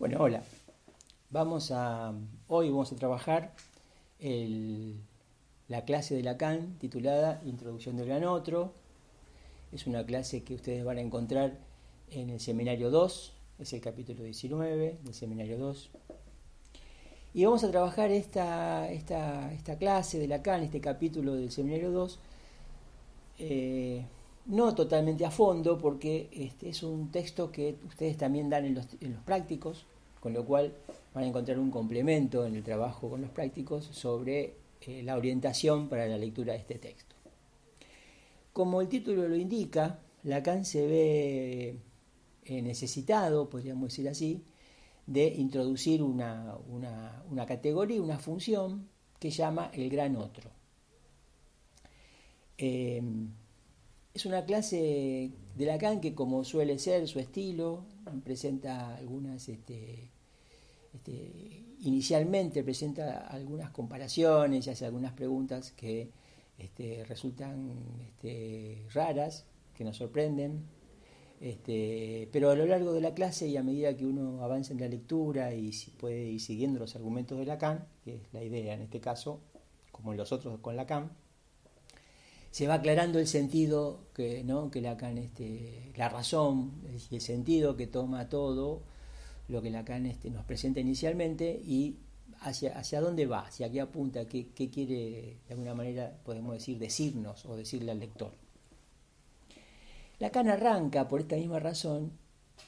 Bueno, hola. Vamos a, hoy vamos a trabajar la clase de Lacan titulada Introducción del Gran Otro. Es una clase que ustedes van a encontrar en el seminario 2, es el capítulo 19 del seminario 2. Y vamos a trabajar esta, esta, esta clase de Lacan, este capítulo del seminario 2, eh, no totalmente a fondo, porque este es un texto que ustedes también dan en los, en los prácticos, con lo cual van a encontrar un complemento en el trabajo con los prácticos sobre eh, la orientación para la lectura de este texto. Como el título lo indica, Lacan se ve eh, necesitado, podríamos decir así, de introducir una, una, categoría, una función que llama el gran otro. Eh, es una clase de Lacan que, como suele ser su estilo, presenta algunas, este, este, inicialmente presenta algunas comparaciones y hace algunas preguntas que este, resultan este, raras, que nos sorprenden, este, pero a lo largo de la clase y a medida que uno avanza en la lectura y puede ir siguiendo los argumentos de Lacan, que es la idea en este caso, como en los otros con Lacan, se va aclarando el sentido que, ¿no? que Lacan, este, la razón y el sentido que toma todo lo que Lacan este, nos presenta inicialmente y hacia, hacia dónde va, hacia qué apunta, qué, qué quiere, de alguna manera, podemos decir, decirnos o decirle al lector. Lacan arranca, por esta misma razón,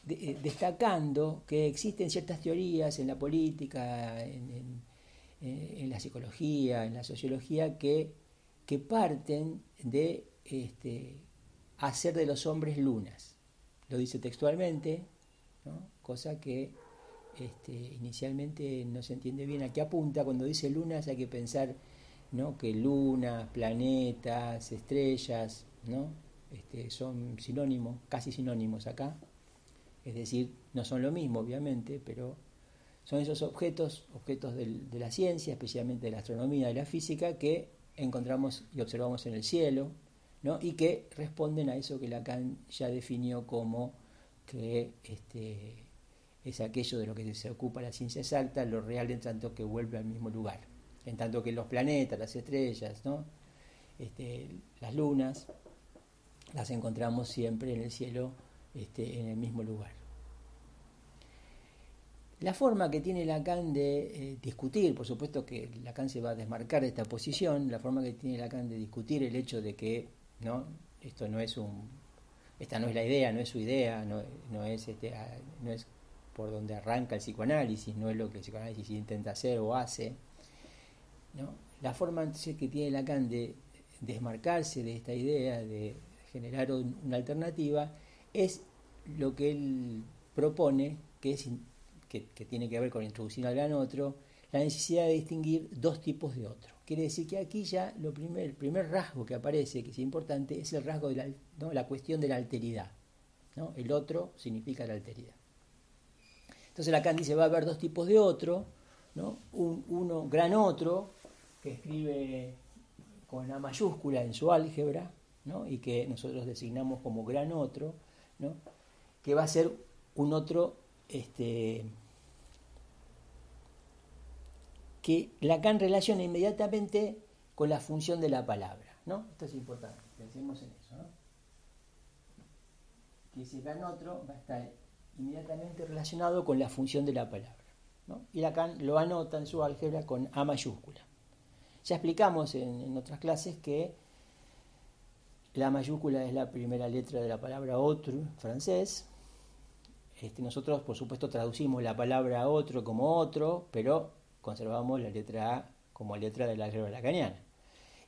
eh, destacando que existen ciertas teorías en la política, en, en la psicología, en la sociología, que que parten de este, hacer de los hombres lunas. Lo dice textualmente, cosa que este, inicialmente no se entiende bien a qué apunta. Cuando dice lunas hay que pensar ¿no? que lunas, planetas, estrellas, ¿no? Este, son sinónimos, casi sinónimos acá. Es decir, no son lo mismo, obviamente, pero son esos objetos, objetos de la ciencia, especialmente de la astronomía y la física, que encontramos y observamos en el cielo, ¿no? y que responden a eso que Lacan ya definió como que este, es aquello de lo que se ocupa la ciencia exacta, lo real en tanto que vuelve al mismo lugar, en tanto que los planetas, las estrellas, ¿no? este, las lunas, las encontramos siempre en el cielo este, en el mismo lugar. La forma que tiene Lacan de eh, discutir, por supuesto que Lacan se va a desmarcar de esta posición, la forma que tiene Lacan de discutir el hecho de que no esto no es un esta no es la idea, no es su idea, no, es este, no es por donde arranca el psicoanálisis, no es lo que el psicoanálisis intenta hacer o hace. ¿no? La forma entonces que tiene Lacan de desmarcarse de esta idea, de generar una alternativa, es lo que él propone, que es que, tiene que ver con introducir al gran otro, la necesidad de distinguir dos tipos de otro. Quiere decir que aquí ya lo primer, el primer rasgo que aparece, que es importante, es el rasgo de la, ¿no? la cuestión de la alteridad. ¿no? El otro significa la alteridad. Entonces Lacan dice va a haber dos tipos de otro, ¿no? Un, uno gran otro, que escribe con la mayúscula en su álgebra, ¿no? y que nosotros designamos como gran otro, ¿no? que va a ser un otro este, que Lacan relaciona inmediatamente con la función de la palabra. ¿no? Esto es importante, pensemos en eso. Que ese gran otro va a estar inmediatamente relacionado con la función de la palabra. ¿no? Y Lacan lo anota en su álgebra con A mayúscula. Ya explicamos en, otras clases que la mayúscula es la primera letra de la palabra otro francés. Este, nosotros, por supuesto, traducimos la palabra otro como otro, pero conservamos la letra A como letra de la álgebra lacaniana.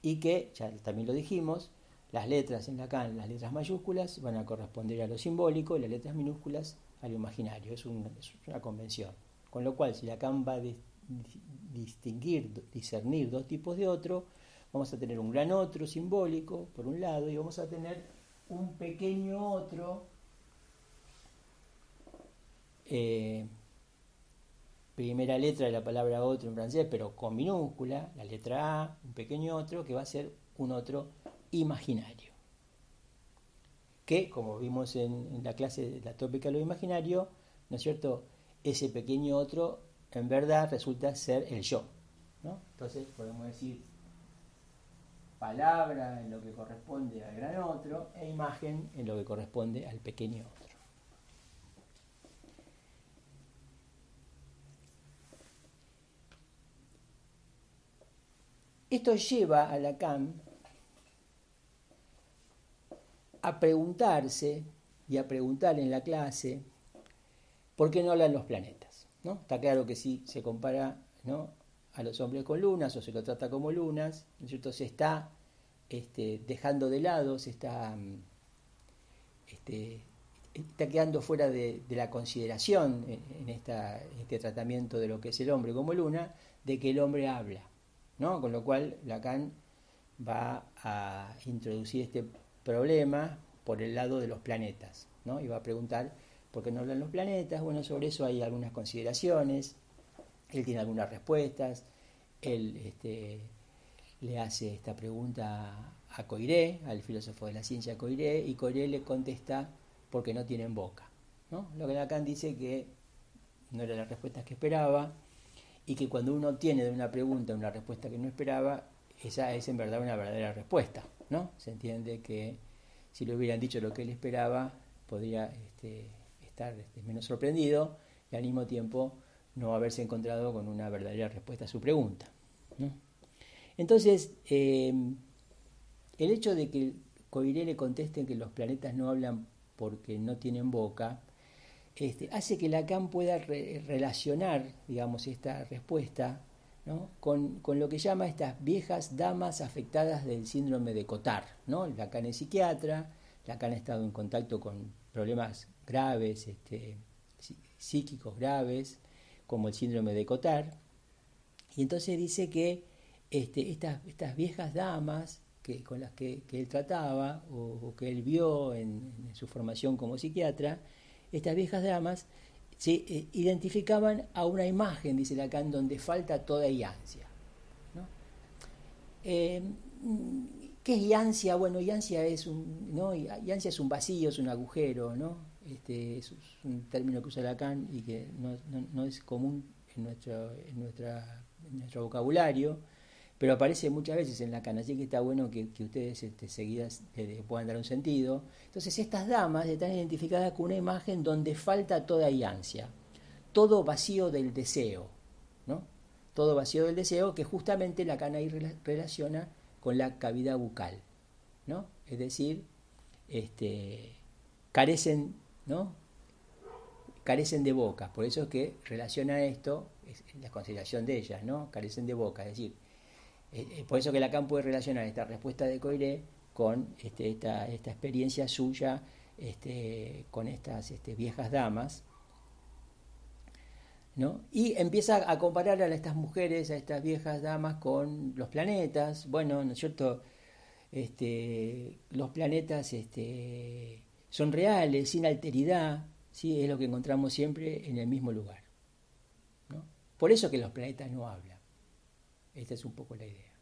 Y que, ya también lo dijimos, las letras en Lacan, las letras mayúsculas, van a corresponder a lo simbólico y las letras minúsculas a lo imaginario. Es, una convención. Con lo cual, si Lacan va a distinguir, discernir dos tipos de otro, vamos a tener un gran otro simbólico, por un lado, y vamos a tener un pequeño otro eh, primera letra de la palabra otro en francés, pero con minúscula, la letra A, un pequeño otro, que va a ser un otro imaginario. Que, como vimos en, la clase de la tópica de lo imaginario, ¿no es cierto? ese pequeño otro en verdad resulta ser el yo. ¿no? Entonces podemos decir palabra en lo que corresponde al gran otro e imagen en lo que corresponde al pequeño otro. Esto lleva a Lacan a preguntarse y a preguntar en la clase por qué no hablan los planetas. ¿no? Está claro que si se compara ¿no? a los hombres con lunas o se lo trata como lunas, ¿no se está este, dejando de lado, se está, este, está quedando fuera de, la consideración en, este tratamiento de lo que es el hombre como luna, de que el hombre habla. ¿No? Con lo cual Lacan va a introducir este problema por el lado de los planetas, ¿no? Y va a preguntar por qué no hablan los planetas. Bueno, sobre eso hay algunas consideraciones. Él tiene algunas respuestas. Él este, le hace esta pregunta a Coiré, al filósofo de la ciencia Coiré, y Coiré le contesta porque no tienen boca. ¿no? Lo que Lacan dice que no era la respuesta que esperaba, y que cuando uno tiene de una pregunta una respuesta que no esperaba, esa es en verdad una verdadera respuesta, ¿no? Se entiende que si le hubieran dicho lo que él esperaba, podría este, estar este, menos sorprendido y al mismo tiempo no haberse encontrado con una verdadera respuesta a su pregunta. Entonces, em, el hecho de que Coiré le conteste que los planetas no hablan porque no tienen boca, este, hace que Lacan pueda relacionar, digamos, esta respuesta con, lo que llama estas viejas damas afectadas del síndrome de Cotard. ¿no? Lacan es psiquiatra, Lacan ha estado en contacto con problemas graves, este, psíquicos graves, como el síndrome de Cotard, y entonces dice que este, estas, estas viejas damas con las que, él trataba o, que él vio en su formación como psiquiatra, estas viejas damas se eh, identificaban a una imagen, dice Lacan, donde falta toda iancia. ¿no? Eh, ¿Qué es iancia? Bueno, iancia es un, ¿no? es un vacío, es un agujero, ¿no? Este, es un término que usa Lacan y que no, no, es común en nuestro, en, nuestra, en nuestro vocabulario pero aparece muchas veces en la cana, así que está bueno que, ustedes este, seguidas le, puedan dar un sentido. Entonces estas damas están identificadas con una imagen donde falta toda ansia, todo vacío del deseo, ¿no? Todo vacío del deseo que justamente la cana ahí relaciona con la cavidad bucal, ¿no? Es decir, este, carecen, ¿no? Carecen de boca, por eso es que relaciona esto, es la consideración de ellas, ¿no? Carecen de boca, es decir, eh, eh, por eso que Lacan puede relacionar esta respuesta de Coiré con este, esta, experiencia suya este, con estas este, viejas damas. ¿no? Y empieza a comparar a estas mujeres, a estas viejas damas con los planetas. Bueno, ¿no es cierto? Los planetas son reales, sin alteridad, ¿sí? es lo que encontramos siempre en el mismo lugar. Por eso que los planetas no hablan. Esta es un poco la idea.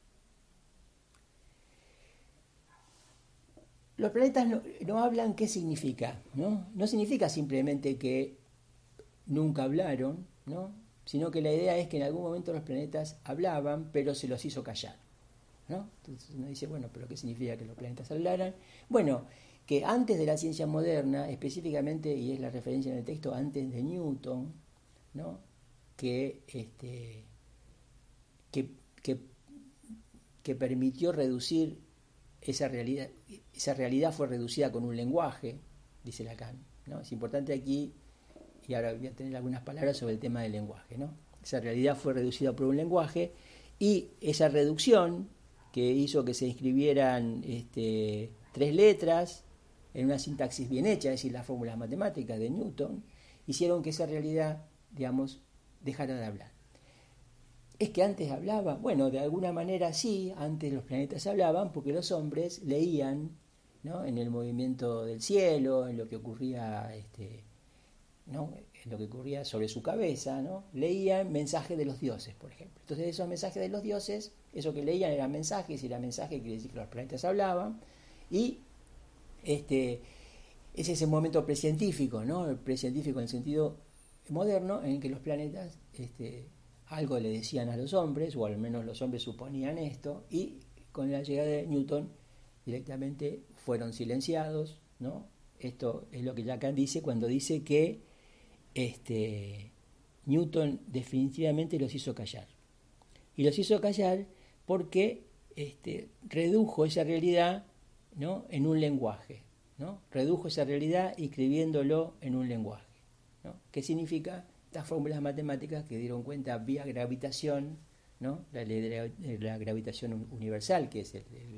Los planetas no, hablan qué significa, ¿no? No significa simplemente que nunca hablaron, ¿no? Sino que la idea es que en algún momento los planetas hablaban, pero se los hizo callar. ¿no? Entonces uno dice, bueno, pero ¿qué significa que los planetas hablaran? Bueno, que antes de la ciencia moderna, específicamente, y es la referencia en el texto, antes de Newton, ¿no? que, este, que permitió reducir esa realidad. Esa realidad fue reducida con un lenguaje, dice Lacan. ¿no? Es importante aquí, y ahora voy a tener algunas palabras sobre el tema del lenguaje. ¿no? Esa realidad fue reducida por un lenguaje y esa reducción que hizo que se inscribieran este, tres letras en una sintaxis bien hecha, es decir, las fórmulas matemáticas de Newton, hicieron que esa realidad, digamos, dejara de hablar. ¿Es que antes hablaba? Bueno, de alguna manera sí, antes los planetas hablaban porque los hombres leían ¿no? en el movimiento del cielo, en lo que ocurría, este, ¿no? en lo que ocurría sobre su cabeza, ¿no? leían mensajes de los dioses, por ejemplo. Entonces esos mensajes de los dioses, eso que leían eran mensajes, y era mensaje quiere decir que los planetas hablaban, y este, es ese momento precientífico, ¿no? el precientífico en el sentido moderno en que los planetas este, algo le decían a los hombres, o al menos los hombres suponían esto, y con la llegada de Newton directamente fueron silenciados, ¿no? Esto es lo que Lacan dice cuando dice que este, Newton definitivamente los hizo callar. Y los hizo callar porque este, redujo esa realidad ¿no? en un lenguaje. ¿no? Redujo esa realidad escribiéndolo en un lenguaje. ¿no? ¿Qué significa? Estas fórmulas matemáticas que dieron cuenta vía gravitación, ¿no? la ley de la, gravitación universal, que es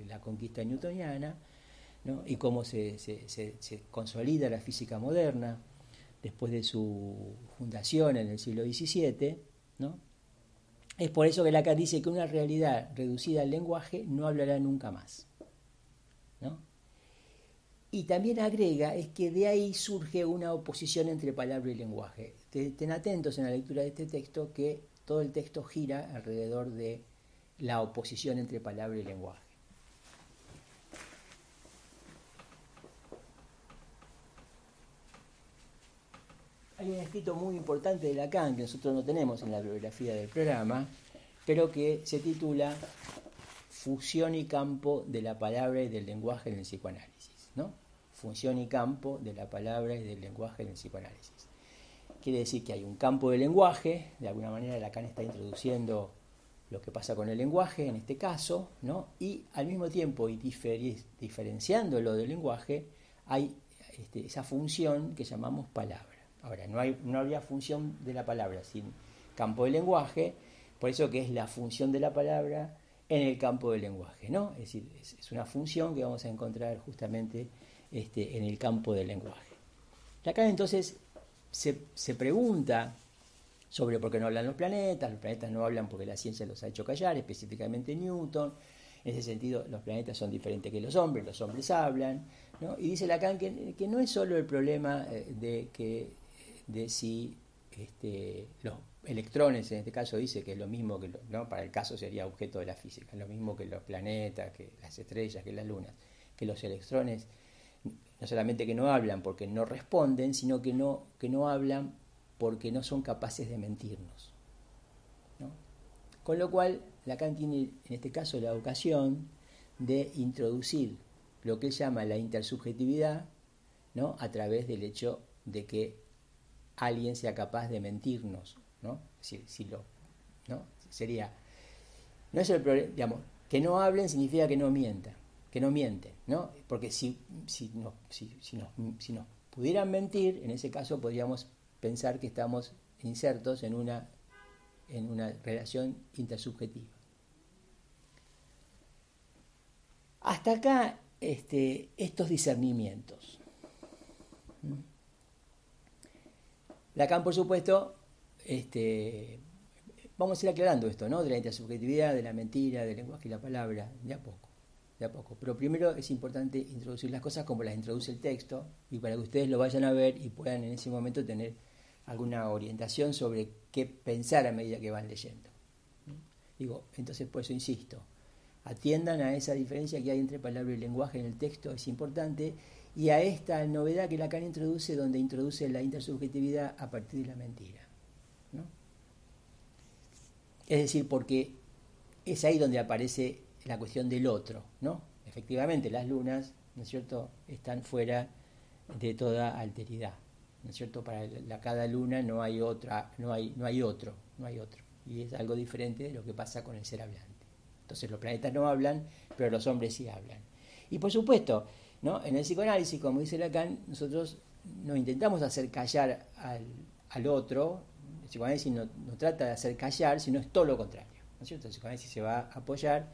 la conquista newtoniana, ¿no? y cómo se, se, consolida la física moderna después de su fundación en el siglo XVII, ¿no? Es por eso que Lacan dice que una realidad reducida al lenguaje no hablará nunca más. ¿no? Y también agrega es que de ahí surge una oposición entre palabra y lenguaje. Estén atentos en la lectura de este texto que todo el texto gira alrededor de la oposición entre palabra y lenguaje. Hay un escrito muy importante de Lacan que nosotros no tenemos en la bibliografía del programa, pero que se titula Fusión y campo de la palabra y del lenguaje en el psicoanálisis. ¿no? Función y campo de la palabra y del lenguaje en el psicoanálisis. Quiere decir que hay un campo de lenguaje, de alguna manera Lacan está introduciendo lo que pasa con el lenguaje en este caso, ¿no? y al mismo tiempo, y diferenciándolo del lenguaje, hay este, esa función que llamamos palabra. Ahora, no, hay, no habría función de la palabra sin campo de lenguaje, por eso que es la función de la palabra en el campo del lenguaje, ¿no? Es decir, es, una función que vamos a encontrar justamente este, en el campo del lenguaje. Acá entonces se, se pregunta sobre por qué no hablan los planetas, los planetas no hablan porque la ciencia los ha hecho callar, específicamente Newton, en ese sentido los planetas son diferentes que los hombres, los hombres hablan, ¿no? y dice Lacan que, que no es solo el problema eh, de que de si este, los electrones, en este caso dice que es lo mismo que, ¿no? para el caso sería objeto de la física, lo mismo que los planetas, que las estrellas, que las lunas, que los electrones no solamente que no hablan porque no responden, sino que no, que no hablan porque no son capaces de mentirnos. Con lo cual, Lacan tiene en este caso la ocasión de introducir lo que él llama la intersubjetividad ¿no? a través del hecho de que alguien sea capaz de mentirnos, ¿no? Si, si lo, ¿no? Sería, no es el problema, digamos, que no hablen significa que no mientan, que no mienten, ¿no? Porque si, si, no, si, si, nos, si nos pudieran mentir, en ese caso podríamos pensar que estamos insertos en una, en una relación intersubjetiva. Hasta acá este, estos discernimientos. Lacan, por supuesto, este, vamos a ir aclarando esto, ¿no? De la intersubjetividad, de la mentira, del lenguaje y la palabra, de a poco, poco. Pero primero es importante introducir las cosas como las introduce el texto y para que ustedes lo vayan a ver y puedan en ese momento tener alguna orientación sobre qué pensar a medida que van leyendo. Digo, entonces por eso insisto, atiendan a esa diferencia que hay entre palabra y lenguaje en el texto, es importante, y a esta novedad que Lacan introduce, donde introduce la intersubjetividad a partir de la mentira. Es decir, porque es ahí donde aparece la cuestión del otro, ¿no? Efectivamente, las lunas, ¿no es cierto?, están fuera de toda alteridad, ¿no es cierto? Para la, cada luna no hay otra, no hay, no hay otro, no hay otro. Y es algo diferente de lo que pasa con el ser hablante. Entonces los planetas no hablan, pero los hombres sí hablan. Y por supuesto, en el psicoanálisis, como dice Lacan, nosotros no intentamos hacer callar al, otro, el psicoanálisis no, trata de hacer callar, sino es todo lo contrario. ¿no es cierto? El psicoanálisis se va a apoyar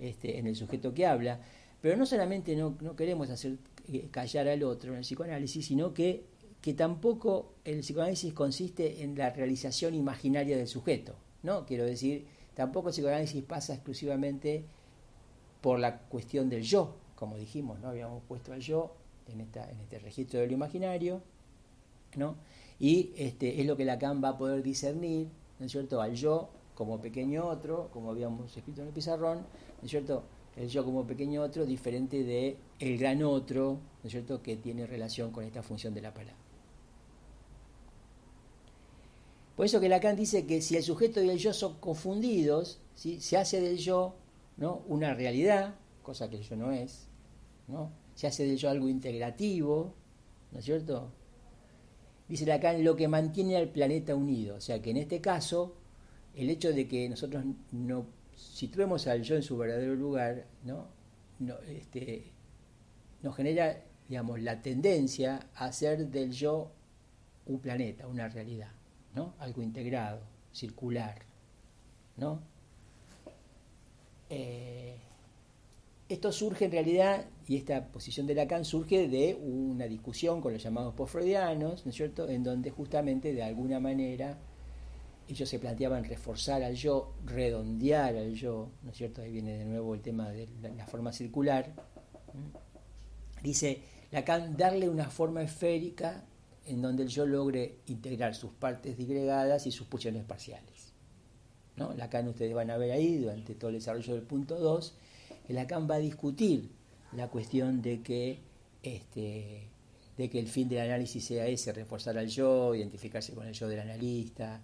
este, en el sujeto que habla, pero no solamente no, queremos hacer eh, callar al otro en el psicoanálisis, sino que, que tampoco el psicoanálisis consiste en la realización imaginaria del sujeto. ¿no? Quiero decir, tampoco el psicoanálisis pasa exclusivamente por la cuestión del yo, como dijimos, ¿no? Habíamos puesto al yo en, esta, en este registro de lo imaginario, ¿no? Y este, es lo que Lacan va a poder discernir, ¿no es cierto?, al yo como pequeño otro, como habíamos escrito en el pizarrón, ¿no es cierto?, el yo como pequeño otro diferente de el gran otro, ¿no es cierto?, que tiene relación con esta función de la palabra. Por eso que Lacan dice que si el sujeto y el yo son confundidos, ¿sí? se hace del yo ¿no? una realidad, cosa que el yo no es, ¿no? se hace del yo algo integrativo, ¿no es cierto? Dice Lacan lo que mantiene al planeta unido, o sea que en este caso el hecho de que nosotros no situemos al yo en su verdadero lugar, ¿no? no este, nos genera digamos, la tendencia a hacer del yo un planeta, una realidad, ¿no? Algo integrado, circular, ¿no? Eh, esto surge en realidad, y esta posición de Lacan surge de una discusión con los llamados post-freudianos, ¿no es cierto?, en donde justamente de alguna manera ellos se planteaban reforzar al yo, redondear al yo, ¿no es cierto? Ahí viene de nuevo el tema de la, forma circular. Dice, Lacan darle una forma esférica en donde el yo logre integrar sus partes digregadas y sus pulsiones parciales. ¿no? Lacan ustedes van a ver ahí, durante todo el desarrollo del punto 2, que Lacan va a discutir la cuestión de que, este, de que el fin del análisis sea ese, reforzar al yo, identificarse con el yo del analista,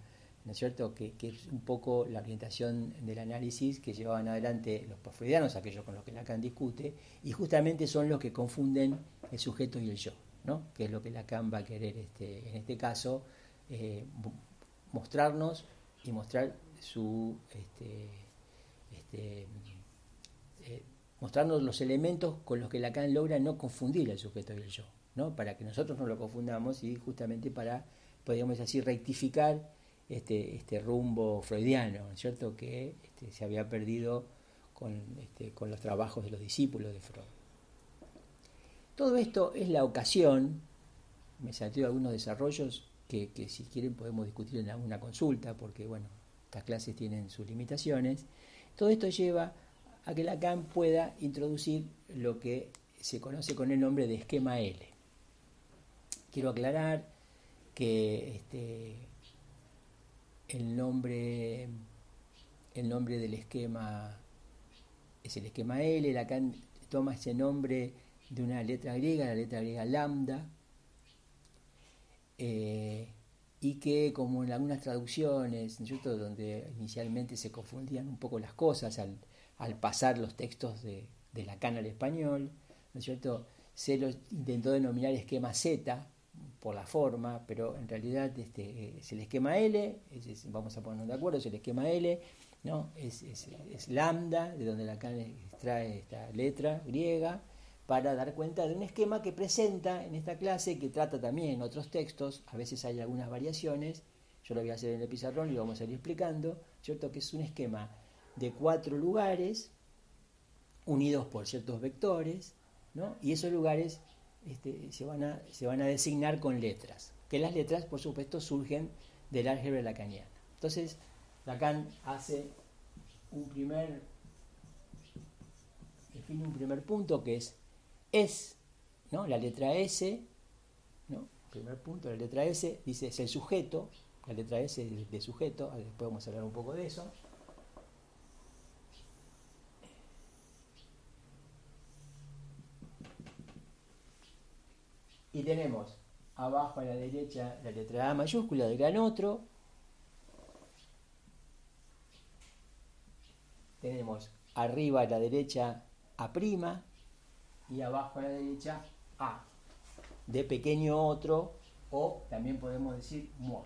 ¿no es cierto? Que, es un poco la orientación del análisis que llevaban adelante los porfirianos, aquellos con los que Lacan discute, y justamente son los que confunden el sujeto y el yo, ¿no? que es lo que Lacan va a querer este, en este caso eh, mostrarnos y mostrar su este, este, eh, mostrarnos los elementos con los que Lacan logra no confundir el sujeto y el yo, ¿no? para que nosotros no lo confundamos y justamente para, podríamos decir, rectificar este, este rumbo freudiano, ¿cierto? que este, se había perdido con, este, con los trabajos de los discípulos de Freud. Todo esto es la ocasión, me salteo algunos desarrollos que, si quieren podemos discutir en alguna consulta, porque bueno, estas clases tienen sus limitaciones. Todo esto lleva a que Lacan pueda introducir lo que se conoce con el nombre de esquema L. Quiero aclarar que este, el nombre el nombre del esquema es el esquema L, Lacan toma ese nombre de una letra griega, la letra griega lambda, eh, y que como en algunas traducciones, donde inicialmente se confundían un poco las cosas al, pasar los textos de, de Lacan al español, ¿no cierto? se lo intentó denominar esquema Z por la forma, pero en realidad este, es el esquema L, vamos a ponernos de acuerdo, es el esquema L, ¿no? es, es lambda, de donde Lacan extrae esta letra griega, para dar cuenta de un esquema que presenta en esta clase, que trata también en otros textos, a veces hay algunas variaciones, yo lo voy a hacer en el pizarrón y lo vamos a ir explicando, ¿cierto? Que es un esquema de cuatro lugares unidos por ciertos vectores, ¿no? Y esos lugares este, se, van a, se van a designar con letras, que las letras, por supuesto, surgen del álgebra lacaniana. Entonces, Lacan hace un primer, define un primer punto que es es, ¿no? La letra S, ¿no? Primer punto, la letra S, dice es el sujeto, la letra S de sujeto, después vamos a hablar un poco de eso. Y tenemos abajo a la derecha la letra A mayúscula del gran otro. Tenemos arriba a la derecha A' y abajo a la derecha A. De pequeño otro o también podemos decir moi.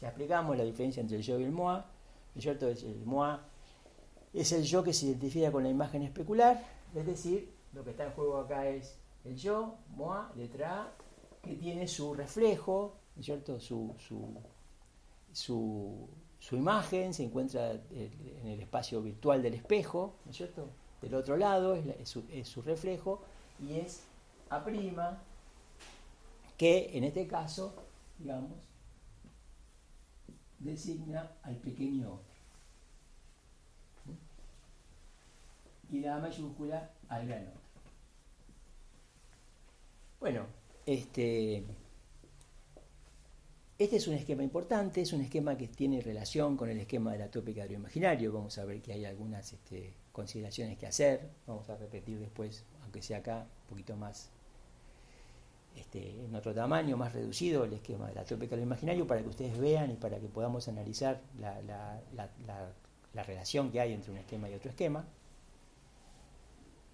Ya explicamos la diferencia entre el yo y el moi. ¿No cierto? El moi es el yo que se identifica con la imagen especular, es decir, lo que está en juego acá es el yo, moi, letra A, que tiene su reflejo, ¿no es cierto? Su, su, su, su imagen se encuentra en el espacio virtual del espejo, ¿no es cierto? del otro lado, es, su, reflejo, y es A', que en este caso, digamos, designa al pequeño otro. Y la mayúscula al gran otro. Bueno, este, este es un esquema importante, es un esquema que tiene relación con el esquema de la tópica de lo imaginario. Vamos a ver que hay algunas este, consideraciones que hacer, vamos a repetir después, aunque sea acá, un poquito más este, en otro tamaño, más reducido, el esquema de la trópica del imaginario, para que ustedes vean y para que podamos analizar la relación que hay entre un esquema y otro esquema,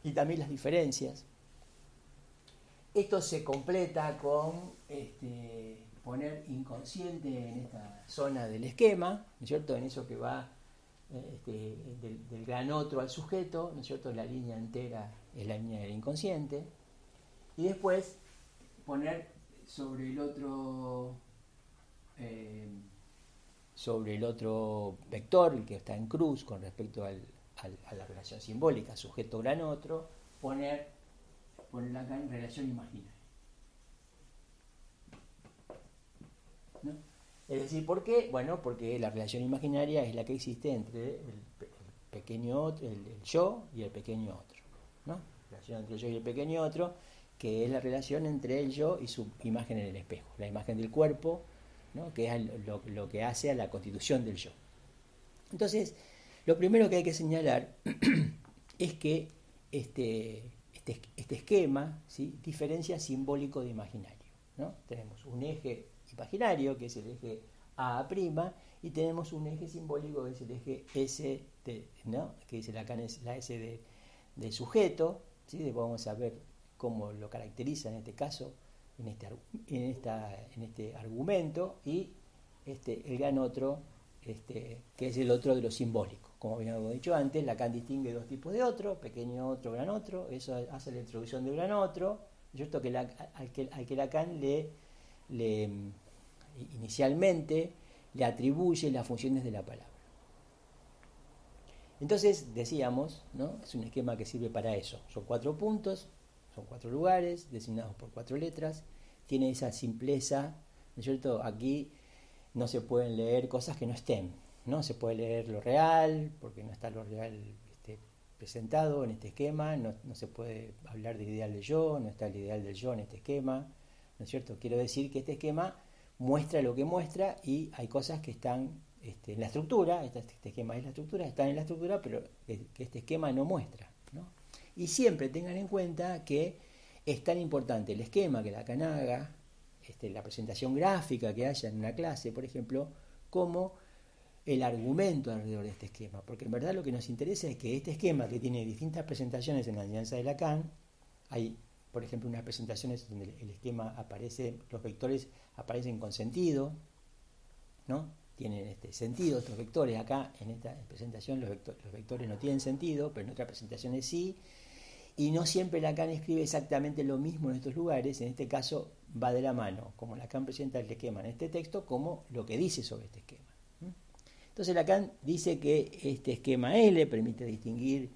y también las diferencias. Esto se completa con este, poner inconsciente en esta zona del esquema, ¿no es cierto? En eso que va este, del, gran otro al sujeto, ¿no es cierto? La línea entera es la línea del inconsciente. Y después poner sobre el otro eh, sobre el otro vector, el que está en cruz con respecto a la relación simbólica, sujeto gran otro, poner ponerla acá en relación imaginaria. Es decir, ¿por qué? Bueno, porque la relación imaginaria es la que existe entre el, pequeño el, yo y el pequeño otro. ¿no? La relación entre el yo y el pequeño otro, que es la relación entre el yo y su imagen en el espejo, la imagen del cuerpo, ¿no? que es lo, lo que hace a la constitución del yo. Entonces, lo primero que hay que señalar es que este, este, este, esquema ¿sí? diferencia simbólico de imaginario. ¿no? Tenemos un eje imaginario, que es el eje A', y tenemos un eje simbólico, que es el eje S, ¿no? que dice la, la S de, sujeto, ¿sí? vamos a ver cómo lo caracteriza en este caso, en este, en esta, en este argumento, y este, el gran otro, este, que es el otro de lo simbólico. Como habíamos dicho antes, Lacan distingue dos tipos de otro, pequeño otro, gran otro, eso hace la introducción del gran otro, ¿cierto? Que al, que, al que Lacan le, le, inicialmente le atribuye las funciones de la palabra. Entonces, decíamos, ¿no? es un esquema que sirve para eso. Son cuatro puntos, son cuatro lugares, designados por cuatro letras, tiene esa simpleza, ¿no es cierto? Aquí no se pueden leer cosas que no estén, no se puede leer lo real, porque no está lo real este, presentado en este esquema, no, se puede hablar del ideal del yo, no está el ideal del yo en este esquema, ¿no es cierto? Quiero decir que este esquema muestra lo que muestra y hay cosas que están este, en la estructura, este, este, esquema es la estructura, están en la estructura, pero que, este esquema no muestra. Y siempre tengan en cuenta que es tan importante el esquema que la canaga, este, la presentación gráfica que haya en una clase, por ejemplo, como el argumento alrededor de este esquema, porque en verdad lo que nos interesa es que este esquema, que tiene distintas presentaciones en la alianza de Lacan, hay, por ejemplo, unas presentaciones donde el esquema aparece, los vectores aparecen con sentido, ¿no? Tienen este sentido estos vectores. Acá, en esta presentación, los, los vectores no tienen sentido, pero en otras presentaciones sí. Y no siempre Lacan escribe exactamente lo mismo en estos lugares, en este caso va de la mano, como Lacan presenta el esquema en este texto, como lo que dice sobre este esquema. Entonces Lacan dice que este esquema L permite distinguir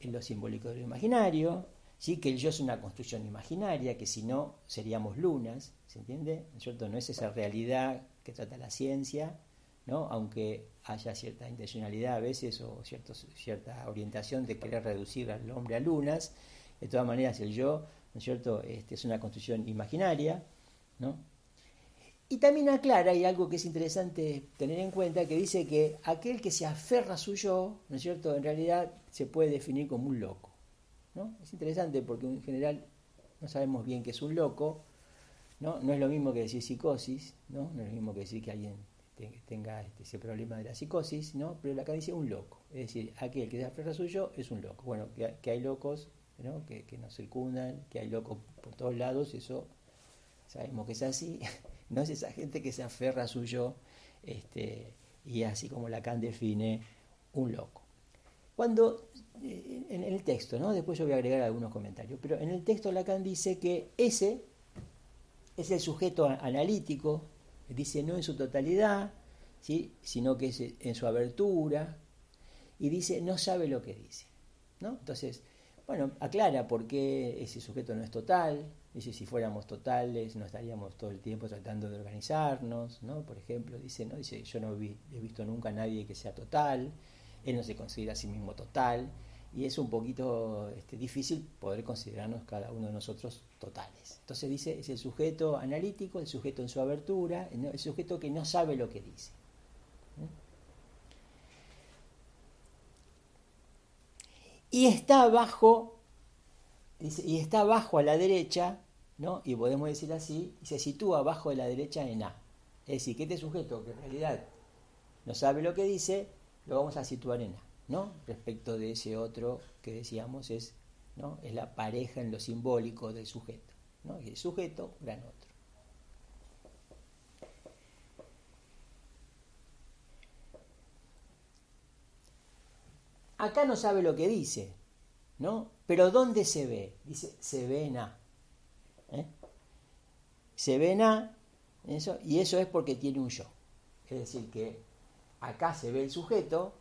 lo simbólico de lo imaginario, ¿sí? que el yo es una construcción imaginaria, que si no seríamos lunas, ¿se entiende? ¿No es, cierto? no es esa realidad que trata la ciencia, ¿no? aunque haya cierta intencionalidad a veces o cierta orientación de querer reducir al hombre a lunas, de todas maneras el yo ¿no es cierto? Este, es una construcción imaginaria, ¿no? Y también aclara, y algo que es interesante tener en cuenta, que dice que aquel que se aferra a su yo, ¿no es cierto?, en realidad se puede definir como un loco. ¿no? Es interesante porque en general no sabemos bien qué es un loco, ¿no? No es lo mismo que decir psicosis, ¿no? No es lo mismo que decir que alguien tenga este, ese problema de la psicosis, ¿no? Pero acá dice un loco, es decir, aquel que se aferra a su yo es un loco. Bueno, que, hay locos ¿no? que, nos circundan, que hay locos por todos lados, eso sabemos que es así. no es esa gente que se aferra a su yo este, y así como Lacan define un loco. Cuando eh, en el texto, ¿no? después yo voy a agregar algunos comentarios, pero en el texto Lacan dice que ese es el sujeto analítico, dice no en su totalidad, ¿sí? sino que es en su abertura, y dice no sabe lo que dice. ¿no? Entonces, bueno, aclara por qué ese sujeto no es total, Dice, si fuéramos totales, no estaríamos todo el tiempo tratando de organizarnos, ¿no? Por ejemplo, dice, ¿no? Dice, yo no he visto nunca a nadie que sea total, él no se considera a sí mismo total, y es un poquito este, difícil poder considerarnos cada uno de nosotros totales. Entonces dice, es el sujeto analítico, el sujeto en su abertura, el sujeto que no sabe lo que dice. Y está bajo y está abajo a la derecha ¿no? y podemos decir así, se sitúa abajo de la derecha en A. Es decir, que este sujeto que en realidad no sabe lo que dice, lo vamos a situar en A, ¿no? respecto de ese otro que decíamos es, ¿no? es la pareja en lo simbólico del sujeto. ¿no? Y el sujeto, gran otro. Acá no sabe lo que dice, ¿no? Pero ¿dónde se ve? Dice, se ve en A. ¿eh? Se ve en A, eso, y eso es porque tiene un yo. Es decir, que acá se ve el sujeto,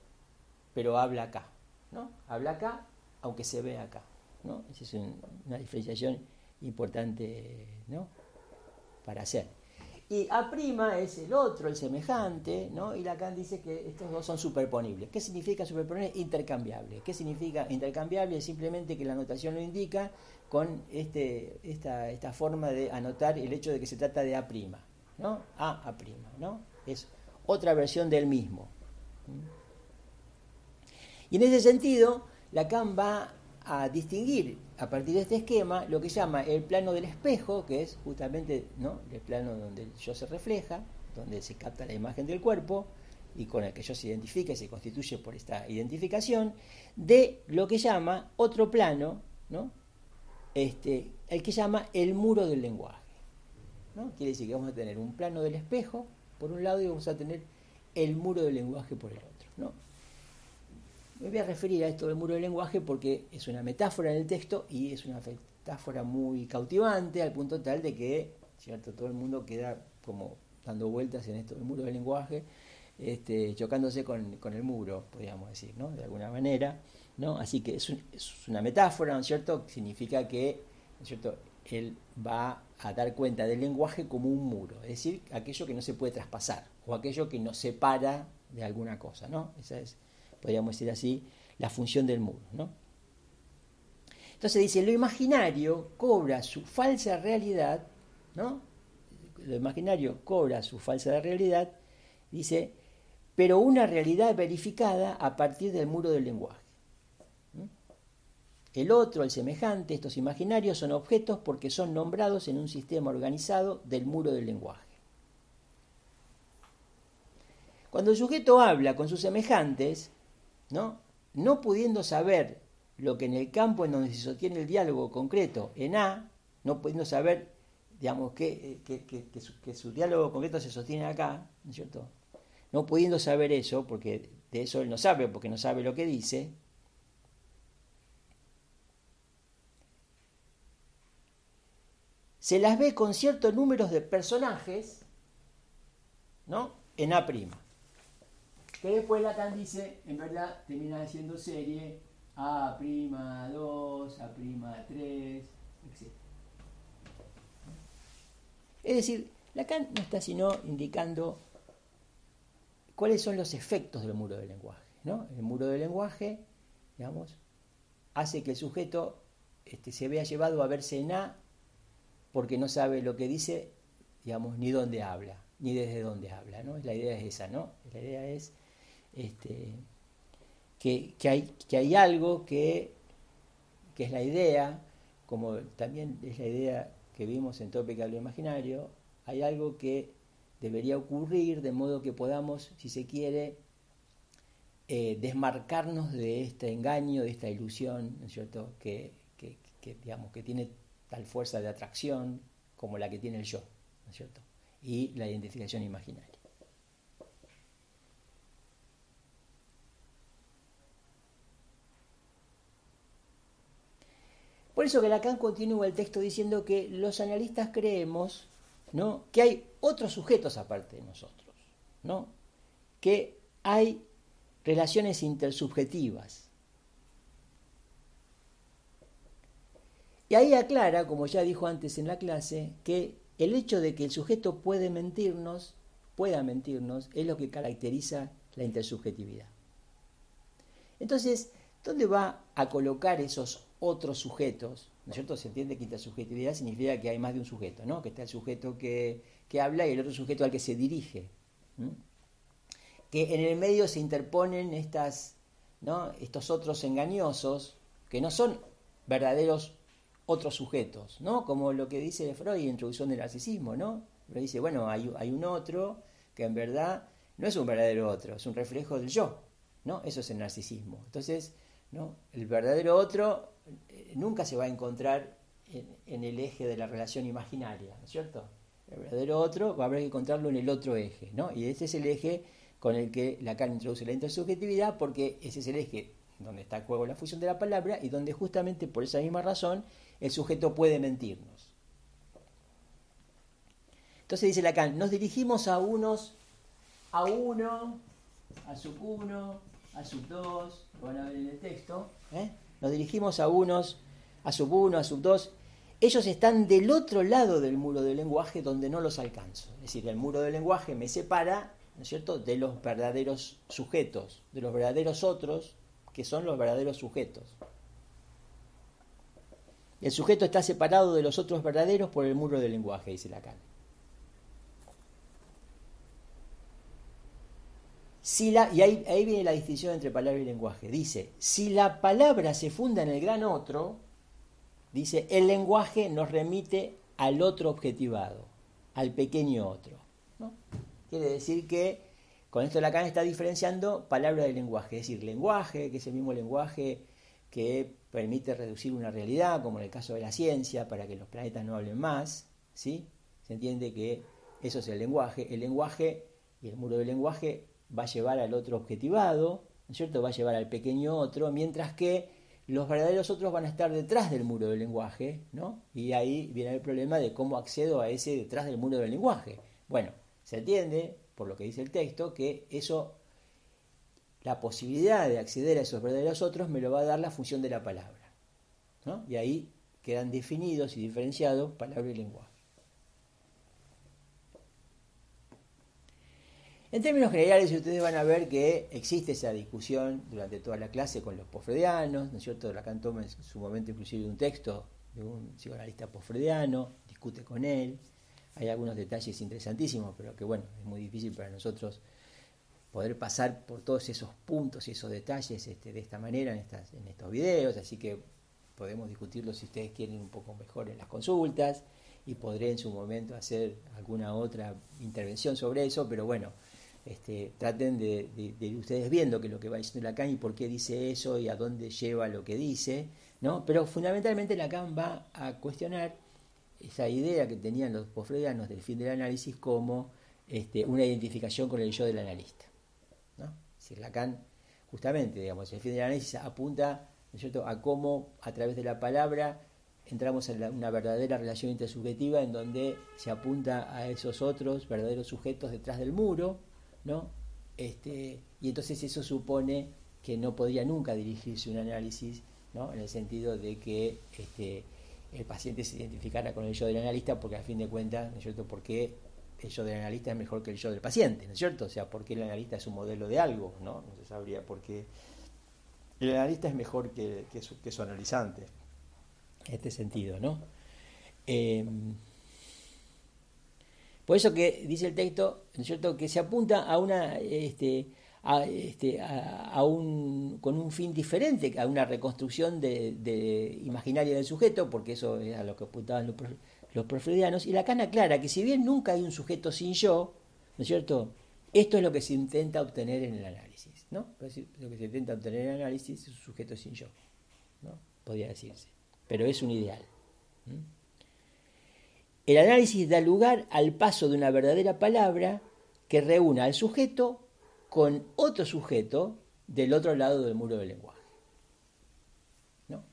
pero habla acá, ¿no? Habla acá, aunque se ve acá, ¿no? Esa es una diferenciación importante, ¿no? Para hacer. Y A' es el otro, el semejante, ¿no? Y Lacan dice que estos dos son superponibles. ¿Qué significa superponer? Intercambiable. ¿Qué significa intercambiable? Simplemente que la anotación lo indica con este, esta, esta forma de anotar el hecho de que se trata de A', ¿no? A, A', ¿no? Es otra versión del mismo. Y en ese sentido, Lacan va a distinguir a partir de este esquema lo que llama el plano del espejo, que es justamente ¿no? el plano donde yo se refleja, donde se capta la imagen del cuerpo y con el que yo se identifica y se constituye por esta identificación, de lo que llama otro plano, ¿no? este, el que llama el muro del lenguaje. ¿no? Quiere decir que vamos a tener un plano del espejo por un lado y vamos a tener el muro del lenguaje por el otro. ¿no? Me voy a referir a esto del muro del lenguaje porque es una metáfora en el texto y es una metáfora muy cautivante al punto tal de que ¿cierto? todo el mundo queda como dando vueltas en esto del muro del lenguaje, este, chocándose con, el muro, podríamos decir, ¿no? de alguna manera. ¿no? Así que es, una metáfora, ¿no es cierto? Significa que ¿no es cierto? él va a dar cuenta del lenguaje como un muro, es decir, aquello que no se puede traspasar o aquello que nos separa de alguna cosa. ¿no? Esa es podríamos decir así, la función del muro. ¿no? Entonces dice, lo imaginario cobra su falsa realidad, ¿no? Lo imaginario cobra su falsa realidad, dice, pero una realidad verificada a partir del muro del lenguaje. El otro, el semejante, estos imaginarios son objetos porque son nombrados en un sistema organizado del muro del lenguaje. Cuando el sujeto habla con sus semejantes, ¿no? No pudiendo saber lo que en el campo en donde se sostiene el diálogo concreto, en A, no pudiendo saber, digamos, que, que, su, diálogo concreto se sostiene acá, ¿no es cierto? No pudiendo saber eso, porque de eso él no sabe, porque no sabe lo que dice, se las ve con ciertos números de personajes, ¿no? En A' que después Lacan dice, en verdad termina siendo serie A'2, A'3, etc. Es decir, Lacan no está sino indicando cuáles son los efectos del muro del lenguaje. ¿no? El muro del lenguaje, digamos, hace que el sujeto este, se vea llevado a verse en A porque no sabe lo que dice, digamos, ni dónde habla, ni desde dónde habla. ¿no? La idea es esa, ¿no? La idea es este, que, hay, que hay algo que, que es la idea, como también es la idea que vimos en Tópica lo Imaginario, hay algo que debería ocurrir de modo que podamos, si se quiere, eh, desmarcarnos de este engaño, de esta ilusión, ¿no es cierto?, que, digamos, que tiene tal fuerza de atracción como la que tiene el yo, ¿no es cierto?, y la identificación imaginaria. Por eso que Lacan continúa el texto diciendo que los analistas creemos ¿no? que hay otros sujetos aparte de nosotros, ¿no? que hay relaciones intersubjetivas. Y ahí aclara, como ya dijo antes en la clase, que el hecho de que el sujeto puede mentirnos, pueda mentirnos, es lo que caracteriza la intersubjetividad. Entonces, ¿dónde va a colocar esos otros sujetos, ¿no es cierto? Se entiende que intersubjetividad significa que hay más de un sujeto, ¿no? Que está el sujeto que, habla y el otro sujeto al que se dirige. Que en el medio se interponen estas, ¿no? estos otros engañosos, que no son verdaderos otros sujetos, ¿no? Como lo que dice Freud en Introducción del Narcisismo, ¿no? Freud dice, bueno, hay, hay un otro que en verdad no es un verdadero otro, es un reflejo del yo, ¿no? Eso es el narcisismo. Entonces, ¿no? El verdadero otro eh, nunca se va a encontrar en, el eje de la relación imaginaria, ¿no es cierto? El verdadero otro va a haber que encontrarlo en el otro eje, ¿no? Y ese es el eje con el que Lacan introduce la intersubjetividad porque ese es el eje donde está el juego la fusión de la palabra y donde justamente por esa misma razón el sujeto puede mentirnos. Entonces dice Lacan, nos dirigimos a unos, a uno, a sub uno, a sub dos, lo van a ver el texto, ¿eh? nos dirigimos a unos, a sub uno, a sub dos, ellos están del otro lado del muro del lenguaje donde no los alcanzo. Es decir, el muro del lenguaje me separa ¿no es cierto?, de los verdaderos sujetos, de los verdaderos otros, que son los verdaderos sujetos. El sujeto está separado de los otros verdaderos por el muro del lenguaje, dice Lacan. Si la, y ahí, ahí viene la distinción entre palabra y lenguaje. Dice, si la palabra se funda en el gran otro, dice, el lenguaje nos remite al otro objetivado, al pequeño otro. ¿no? Quiere decir que con esto Lacan está diferenciando palabra de lenguaje, es decir, lenguaje, que es el mismo lenguaje que permite reducir una realidad, como en el caso de la ciencia, para que los planetas no hablen más, ¿sí? Se entiende que eso es el lenguaje. El lenguaje y el muro del lenguaje va a llevar al otro objetivado, ¿no es cierto? Va a llevar al pequeño otro, mientras que los verdaderos otros van a estar detrás del muro del lenguaje, ¿no? Y ahí viene el problema de cómo accedo a ese detrás del muro del lenguaje. Bueno, se entiende, por lo que dice el texto, que eso, la posibilidad de acceder a esos verdaderos otros me lo va a dar la función de la palabra. ¿no? Y ahí quedan definidos y diferenciados palabra y lenguaje. En términos generales, ustedes van a ver que existe esa discusión durante toda la clase con los posfreudianos, ¿no es cierto? Lacan toma en su momento inclusive un texto de un psicoanalista posfreudiano, discute con él, hay algunos detalles interesantísimos, pero que bueno, es muy difícil para nosotros poder pasar por todos esos puntos y esos detalles este, de esta manera en, estas, en estos videos, así que podemos discutirlo si ustedes quieren un poco mejor en las consultas y podré en su momento hacer alguna otra intervención sobre eso, pero bueno, este, traten de, de, ustedes viendo que lo que va diciendo Lacan y por qué dice eso y a dónde lleva lo que dice, ¿no? Pero fundamentalmente Lacan va a cuestionar esa idea que tenían los posfreudianos del fin del análisis como este, una identificación con el yo del analista. ¿no? Si Lacan, justamente, digamos, el fin del análisis apunta cierto? a cómo a través de la palabra entramos en una verdadera relación intersubjetiva en donde se apunta a esos otros verdaderos sujetos detrás del muro, ¿no? Este, y entonces eso supone que no podría nunca dirigirse un análisis, ¿no? En el sentido de que este, el paciente se identificara con el yo del analista, porque a fin de cuentas, ¿no es cierto?, porque el yo del analista es mejor que el yo del paciente, ¿no es cierto? O sea, porque el analista es un modelo de algo, ¿no? No se sabría por qué. El analista es mejor que, su, analizante, en este sentido, ¿no? Em, por eso que dice el texto, ¿no es cierto?, que se apunta a una. Este, este, a, un, con un fin diferente, a una reconstrucción de, imaginaria del sujeto, porque eso es a lo que apuntaban los, los y Lacan aclara que si bien nunca hay un sujeto sin yo, ¿no es cierto? Esto es lo que se intenta obtener en el análisis, ¿no? Lo que se intenta obtener en el análisis es un sujeto sin yo, ¿no? Podría decirse, pero es un ideal. El análisis da lugar al paso de una verdadera palabra que reúna al sujeto con otro sujeto del otro lado del muro del lenguaje. ¿no?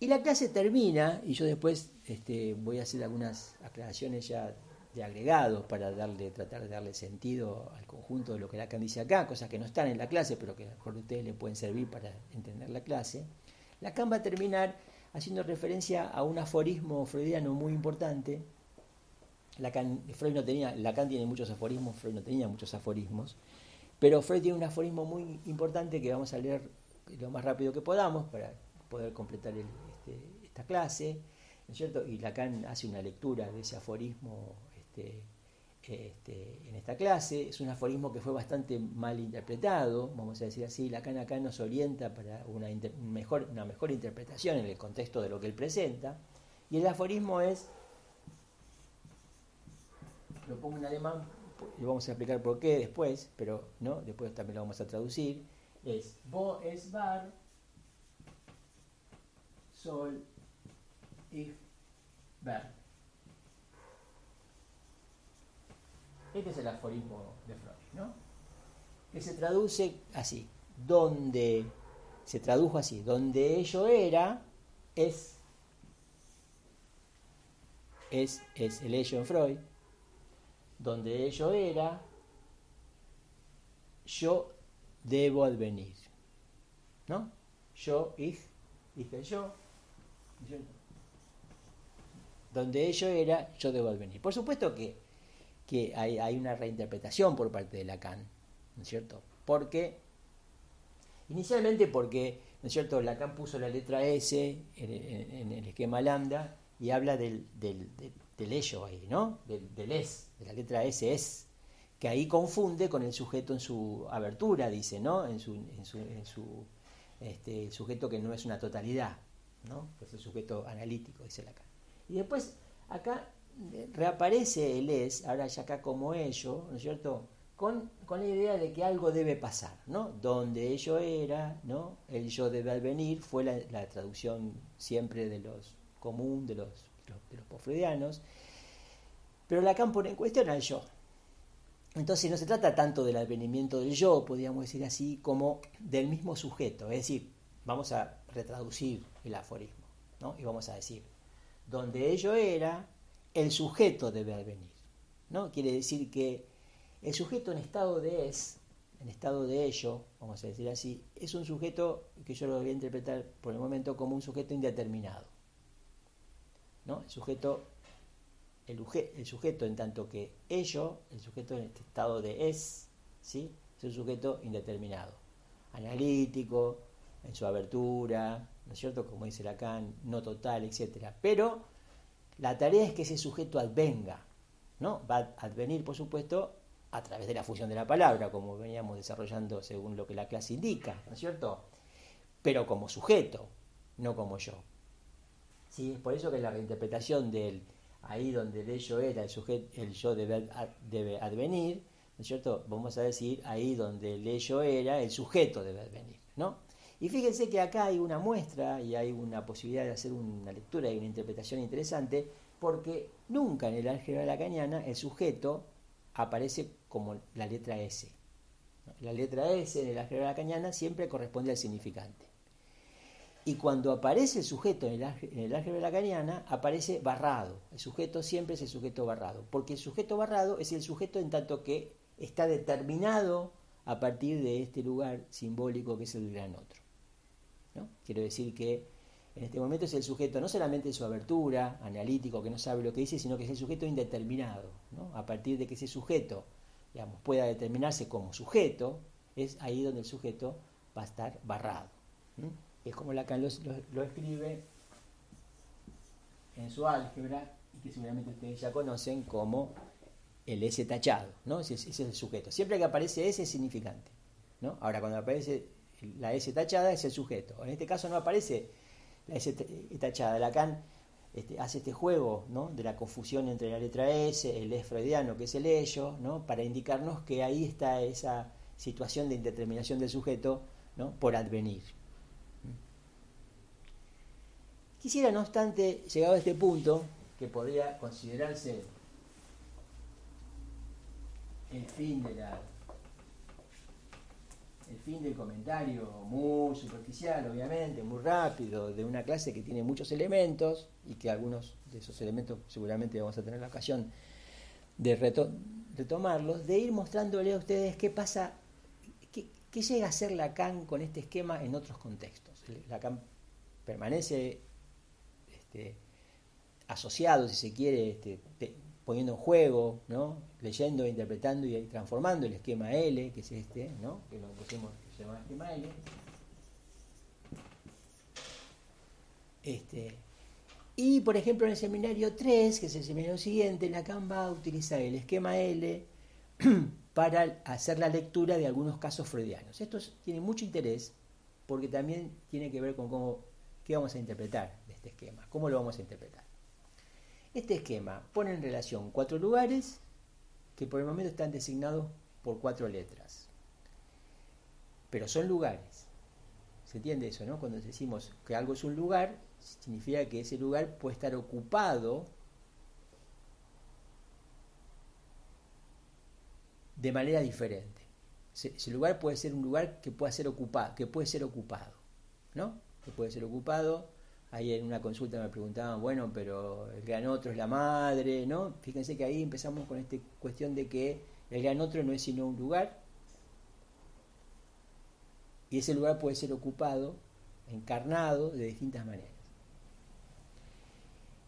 Y la clase termina, y yo después este, voy a hacer algunas aclaraciones ya de agregados para darle, tratar de darle sentido al conjunto de lo que Lacan dice acá, cosas que no están en la clase, pero que a lo mejor ustedes le pueden servir para entender la clase. Lacan va a terminar haciendo referencia a un aforismo freudiano muy importante, Lacan, Freud no tenía, Lacan tiene muchos aforismos, Freud no tenía muchos aforismos, pero Freud tiene un aforismo muy importante que vamos a leer lo más rápido que podamos para poder completar este, esta clase, ¿no es cierto? Y Lacan hace una lectura de ese aforismo este, este, en esta clase. Es un aforismo que fue bastante mal interpretado, vamos a decir así. Lacan acá nos orienta para una, mejor, una mejor interpretación en el contexto de lo que él presenta. Y el aforismo es, lo pongo en alemán, y vamos a explicar por qué después, pero no, después también lo vamos a traducir, es Bo es bar, sol, ich, ver. Este es el aforismo de Freud, ¿no? Que se traduce así, donde, se tradujo así, donde ello era, es, es, es el ello en Freud, donde ello era, yo debo advenir, ¿no? Yo, ich, dije yo, donde ello era, yo debo advenir. Por supuesto que que hay, una reinterpretación por parte de Lacan, ¿no es cierto? Porque, inicialmente porque, ¿no es cierto?, Lacan puso la letra S en, el esquema lambda y habla del, del, ello ahí, ¿no? Del, es, de la letra S es, que ahí confunde con el sujeto en su abertura, dice, ¿no? En su, en su, este, sujeto que no es una totalidad, ¿no? es el sujeto analítico, dice Lacan. Y después, acá reaparece el es, ahora ya acá como ello, ¿no es cierto? Con, la idea de que algo debe pasar, ¿no? Donde ello era, ¿no? El yo debe advenir, fue la, traducción siempre de los común, de los, de los, pero Lacan pone en cuestión al yo. Entonces no se trata tanto del advenimiento del yo, podríamos decir así, como del mismo sujeto. Es decir, vamos a retraducir el aforismo, ¿no? Y vamos a decir, donde ello era, el sujeto debe advenir. ¿no? Quiere decir que el sujeto en estado de es, en estado de ello, vamos a decir así, es un sujeto que yo lo voy a interpretar por el momento como un sujeto indeterminado. ¿no? El sujeto el, el, sujeto en tanto que ello, el sujeto en este estado de es, ¿sí? es un sujeto indeterminado, analítico, en su abertura, ¿no es cierto? Como dice Lacan, no total, etc. Pero la tarea es que ese sujeto advenga, ¿no? Va a advenir, por supuesto, a través de la función de la palabra, como veníamos desarrollando según lo que la clase indica, ¿no es cierto? Pero como sujeto, no como yo. ¿Sí? Es por eso que la reinterpretación del ahí donde el ello era, el, sujeto, el yo debe, debe advenir, ¿no es cierto? Vamos a decir ahí donde el ello era, el sujeto debe advenir, ¿no? Y fíjense que acá hay una muestra y hay una posibilidad de hacer una lectura y una interpretación interesante, porque nunca en el álgebra lacaniana el sujeto aparece como la letra S. La letra S en el álgebra lacaniana siempre corresponde al significante. Y cuando aparece el sujeto en el, en el álgebra lacaniana, aparece barrado. El sujeto siempre es el sujeto barrado, porque el sujeto barrado es el sujeto en tanto que está determinado a partir de este lugar simbólico que es el gran otro. Quiero decir que en este momento es el sujeto no solamente su abertura, analítico, que no sabe lo que dice, sino que es el sujeto indeterminado. A partir de que ese sujeto pueda determinarse como sujeto, es ahí donde el sujeto va a estar barrado. Es como Lacan lo, lo, escribe en su álgebra, y que seguramente ustedes ya conocen como el S tachado, ¿no? Ese, es el sujeto. Siempre que aparece S es significante. ¿no? Ahora, cuando aparece la S tachada es el sujeto. En este caso no aparece la S tachada. Lacan este, hace este juego ¿no? de la confusión entre la letra S, el es freudiano, que es el ello, ¿no? para indicarnos que ahí está esa situación de indeterminación del sujeto ¿no? por advenir. Quisiera, no obstante, llegado a este punto, que podría considerarse el fin de la fin del comentario muy superficial, obviamente, muy rápido, de una clase que tiene muchos elementos y que algunos de esos elementos seguramente vamos a tener la ocasión de retomarlos, de ir mostrándole a ustedes qué pasa, qué, llega a ser Lacan con este esquema en otros contextos. Lacan permanece este, asociado, si se quiere, este, poniendo en juego, ¿no? Leyendo, interpretando y transformando el esquema L, que es este, ¿no? que lo pusimos, se llama esquema L. Este, Y, por ejemplo, en el seminario 3, que es el seminario siguiente, Lacan va a utilizar el esquema L para hacer la lectura de algunos casos freudianos. Esto tiene mucho interés porque también tiene que ver con cómo, qué vamos a interpretar de este esquema, cómo lo vamos a interpretar. Este esquema pone en relación cuatro lugares que por el momento están designados por cuatro letras. Pero son lugares. ¿Se entiende eso, no? Cuando decimos que algo es un lugar, significa que ese lugar puede estar ocupado de manera diferente. Ese lugar puede ser un lugar que pueda ser ocupado, que puede ser ocupado, ¿no? Que puede ser ocupado. Ahí en una consulta me preguntaban, bueno, pero el gran otro es la madre, ¿no? Fíjense que ahí empezamos con esta cuestión de que el gran otro no es sino un lugar y ese lugar puede ser ocupado, encarnado de distintas maneras.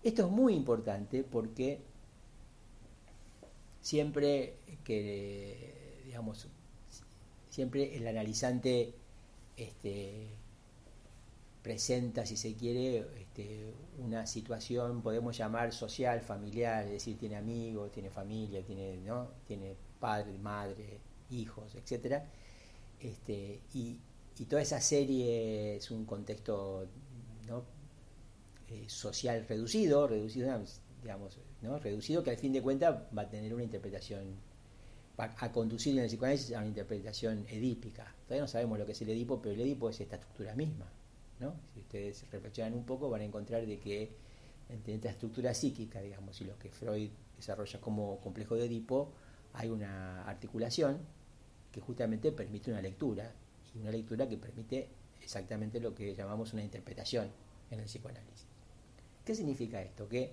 Esto es muy importante porque siempre que, digamos, siempre el analizante este, presenta, si se quiere, este, una situación, podemos llamar social, familiar, es decir, tiene amigos, tiene familia, tiene, ¿no? tiene padre, madre, hijos, etc. Este, y, y toda esa serie es un contexto ¿no? Eh, social reducido, reducido, digamos, ¿no? reducido que al fin de cuentas va a tener una interpretación, va a conducir en el psicoanálisis a una interpretación edípica. Todavía no sabemos lo que es el edipo, pero el edipo es esta estructura misma. ¿No? Si ustedes reflexionan un poco van a encontrar de que entre esta estructura psíquica, digamos, y lo que Freud desarrolla como complejo de Edipo, hay una articulación que justamente permite una lectura, y una lectura que permite exactamente lo que llamamos una interpretación en el psicoanálisis. ¿Qué significa esto? Que,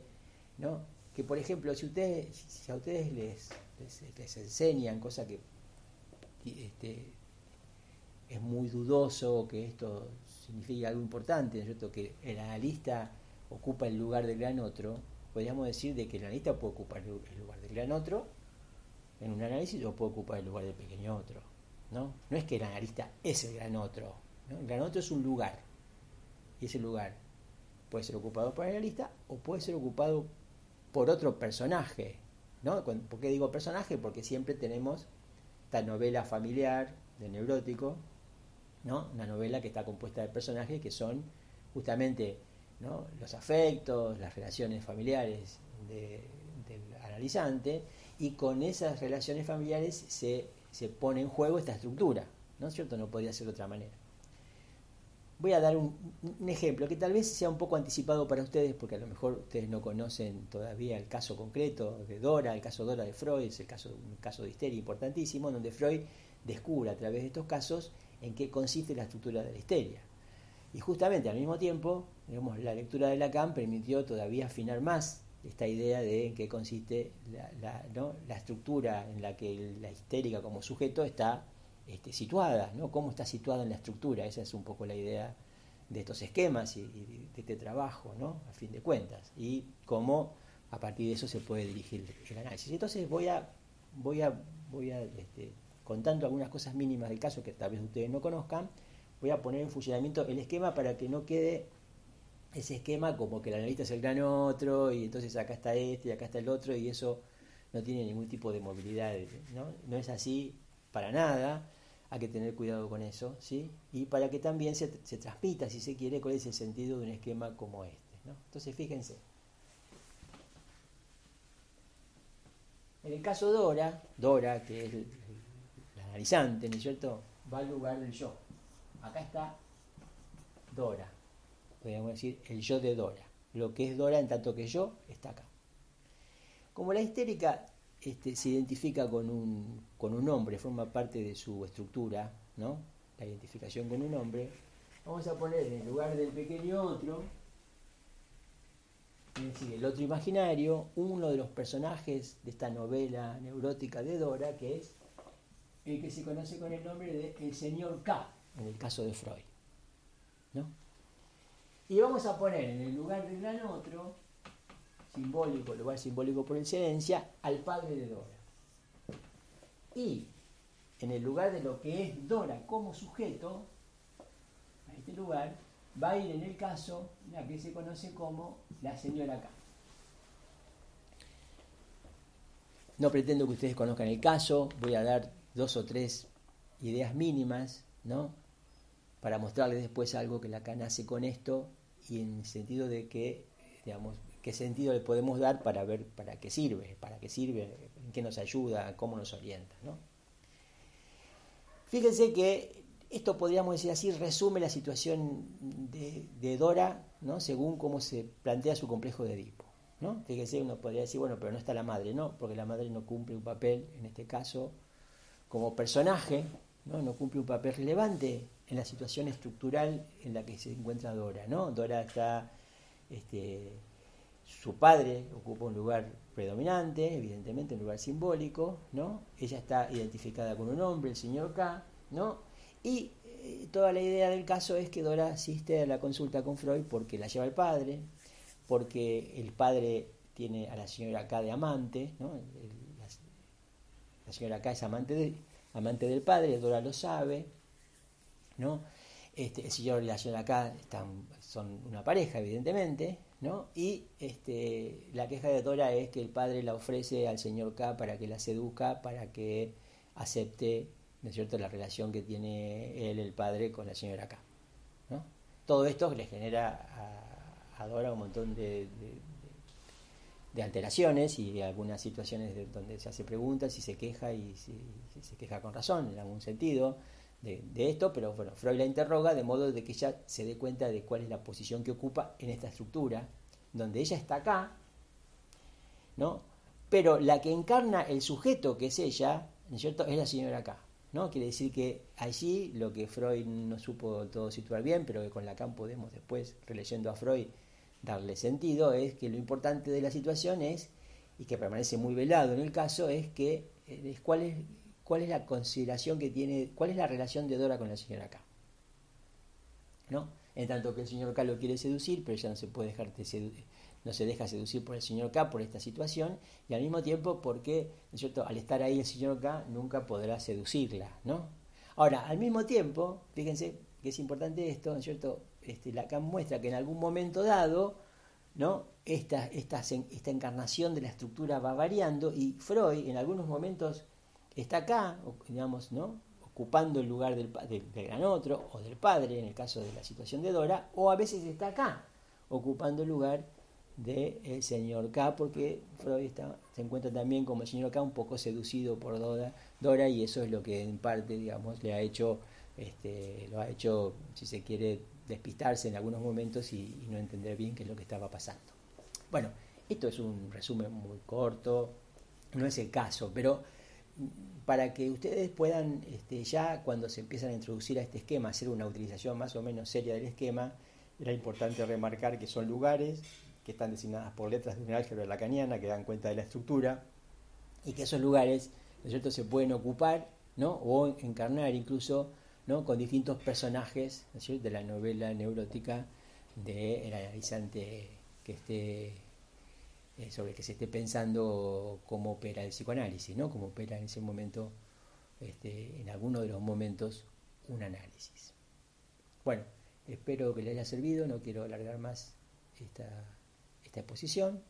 ¿no? que por ejemplo, si, a ustedes les, les, enseñan cosas que este, es muy dudoso, que esto significa algo importante, ¿no que el analista ocupa el lugar del gran otro, podríamos decir de que el analista puede ocupar el lugar del gran otro en un análisis o puede ocupar el lugar del pequeño otro. ¿no? no es que el analista es el gran otro, el gran otro es un lugar, y ese lugar puede ser ocupado por el analista o puede ser ocupado por otro personaje. ¿no? ¿Por qué digo personaje? Porque siempre tenemos esta novela familiar de neurótico, ¿no? una novela que está compuesta de personajes que son justamente los afectos, las relaciones familiares del analizante, y con esas relaciones familiares se, se pone en juego esta estructura, ¿no es cierto? No podría ser de otra manera. Voy a dar un, ejemplo que tal vez sea un poco anticipado para ustedes, porque a lo mejor ustedes no conocen todavía el caso concreto de Dora, el caso Dora de Freud, es el caso, un caso de histeria importantísimo, donde Freud descubre a través de estos casos en qué consiste la estructura de la histeria. Y justamente al mismo tiempo, digamos, la lectura de Lacan permitió todavía afinar más esta idea de en qué consiste la, estructura en la que la histérica como sujeto está este, situada, ¿no? cómo está situada en la estructura, esa es un poco la idea de estos esquemas y, de este trabajo, ¿no? a fin de cuentas, y cómo a partir de eso se puede dirigir el análisis. Entonces voy a, voy a, voy a este, contando algunas cosas mínimas del caso que tal vez ustedes no conozcan, voy a poner en funcionamiento el esquema para que no quede ese esquema como que el analista es el gran otro y entonces acá está este y acá está el otro y eso no tiene ningún tipo de movilidad, ¿no? No es así para nada hay que tener cuidado con eso, ¿sí? Y para que también se, se transmita, si se quiere, cuál es el sentido de un esquema como este, ¿no? Entonces, fíjense. En el caso Dora, Dora, que es analizante, ¿no es cierto? Va al lugar del yo. Acá está Dora. Podríamos decir el yo de Dora. Lo que es Dora en tanto que yo está acá. Como la histérica este, se identifica con un, con un nombre, forma parte de su estructura, ¿no? La identificación con un nombre. Vamos a poner en el lugar del pequeño otro, el otro imaginario, uno de los personajes de esta novela neurótica de Dora, que es el que se conoce con el nombre de el señor K, en el caso de Freud. ¿no? Y vamos a poner en el lugar del gran otro simbólico, lugar simbólico por excelencia, al padre de Dora. Y en el lugar de lo que es Dora como sujeto, a este lugar, va a ir en el caso la que se conoce como la señora K. No pretendo que ustedes conozcan el caso, voy a dar dos o tres ideas mínimas, ¿no? Para mostrarles después algo que la K nace con esto y en el sentido de que, digamos, qué sentido le podemos dar para ver para qué sirve, para qué sirve, en qué nos ayuda, cómo nos orienta, ¿no? Fíjense que esto podríamos decir así, resume la situación de, Dora, ¿no? según cómo se plantea su complejo de Edipo. ¿no? Fíjense, uno podría decir, bueno, pero no está la madre, no, porque la madre no cumple un papel, en este caso, como personaje, no, no cumple un papel relevante en la situación estructural en la que se encuentra Dora. ¿no? Dora está, este, su padre ocupa un lugar predominante, evidentemente un lugar simbólico, ¿no? ella está identificada con un hombre, el señor K, ¿no? Y eh, toda la idea del caso es que Dora asiste a la consulta con Freud porque la lleva el padre, porque el padre tiene a la señora K de amante, ¿no? La, señora K es amante, de, amante del padre, Dora lo sabe, ¿no? Este, el señor y la señora K están, son una pareja, evidentemente, ¿no? Y este, la queja de Dora es que el padre la ofrece al señor K para que la seduzca, para que acepte ¿no es cierto?, la relación que tiene él, el padre, con la señora K. ¿no? Todo esto le genera a, Dora un montón de, alteraciones y algunas situaciones donde se hace preguntas y se queja y se queja con razón en algún sentido de, esto, pero bueno, Freud la interroga de modo de que ella se dé cuenta de cuál es la posición que ocupa en esta estructura, donde ella está acá, ¿no? Pero la que encarna el sujeto que es ella, ¿no es cierto?, es la señora K. ¿no? Quiere decir que allí lo que Freud no supo todo situar bien, pero que con Lacan podemos después, releyendo a Freud, darle sentido, es que lo importante de la situación es, y que permanece muy velado en el caso, es que es cuál es cuál es la consideración que tiene, cuál es la relación de Dora con la señora K. ¿No? En tanto que el señor K lo quiere seducir, pero ella no se puede dejar de seducir no se deja seducir por el señor K por esta situación y al mismo tiempo porque, cierto?, al estar ahí el señor K nunca podrá seducirla, ¿no? Ahora, al mismo tiempo, fíjense que es importante esto, ¿no es cierto? Este, Lacan muestra que en algún momento dado, ¿no? Esta, esta, esta encarnación de la estructura va variando y Freud en algunos momentos está acá, digamos, ¿no? ocupando el lugar del, gran otro o del padre en el caso de la situación de Dora, o a veces está acá, ocupando el lugar del el señor K, porque Freud está, se encuentra también como el señor K un poco seducido por Dora, Dora y eso es lo que en parte, digamos, le ha hecho, este, lo ha hecho, si se quiere, despistarse en algunos momentos y, no entender bien qué es lo que estaba pasando. Bueno, esto es un resumen muy corto, no es el caso, pero para que ustedes puedan este, ya cuando se empiezan a introducir a este esquema, hacer una utilización más o menos seria del esquema, era importante remarcar que son lugares, que están designadas por letras de un álgebra lacaniana que dan cuenta de la estructura y que esos lugares ¿no cierto? se pueden ocupar ¿no? o encarnar incluso ¿no? con distintos personajes de la novela neurótica del analizante que esté eh, sobre que se esté pensando cómo opera el psicoanálisis, ¿no? cómo opera en ese momento, este, en alguno de los momentos, un análisis. Bueno, espero que les haya servido, no quiero alargar más esta exposición.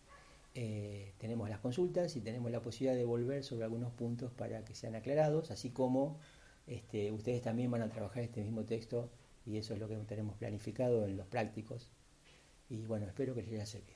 Eh, tenemos las consultas y tenemos la posibilidad de volver sobre algunos puntos para que sean aclarados, así como este, ustedes también van a trabajar este mismo texto y eso es lo que tenemos planificado en los prácticos. Y bueno, espero que les haya servido.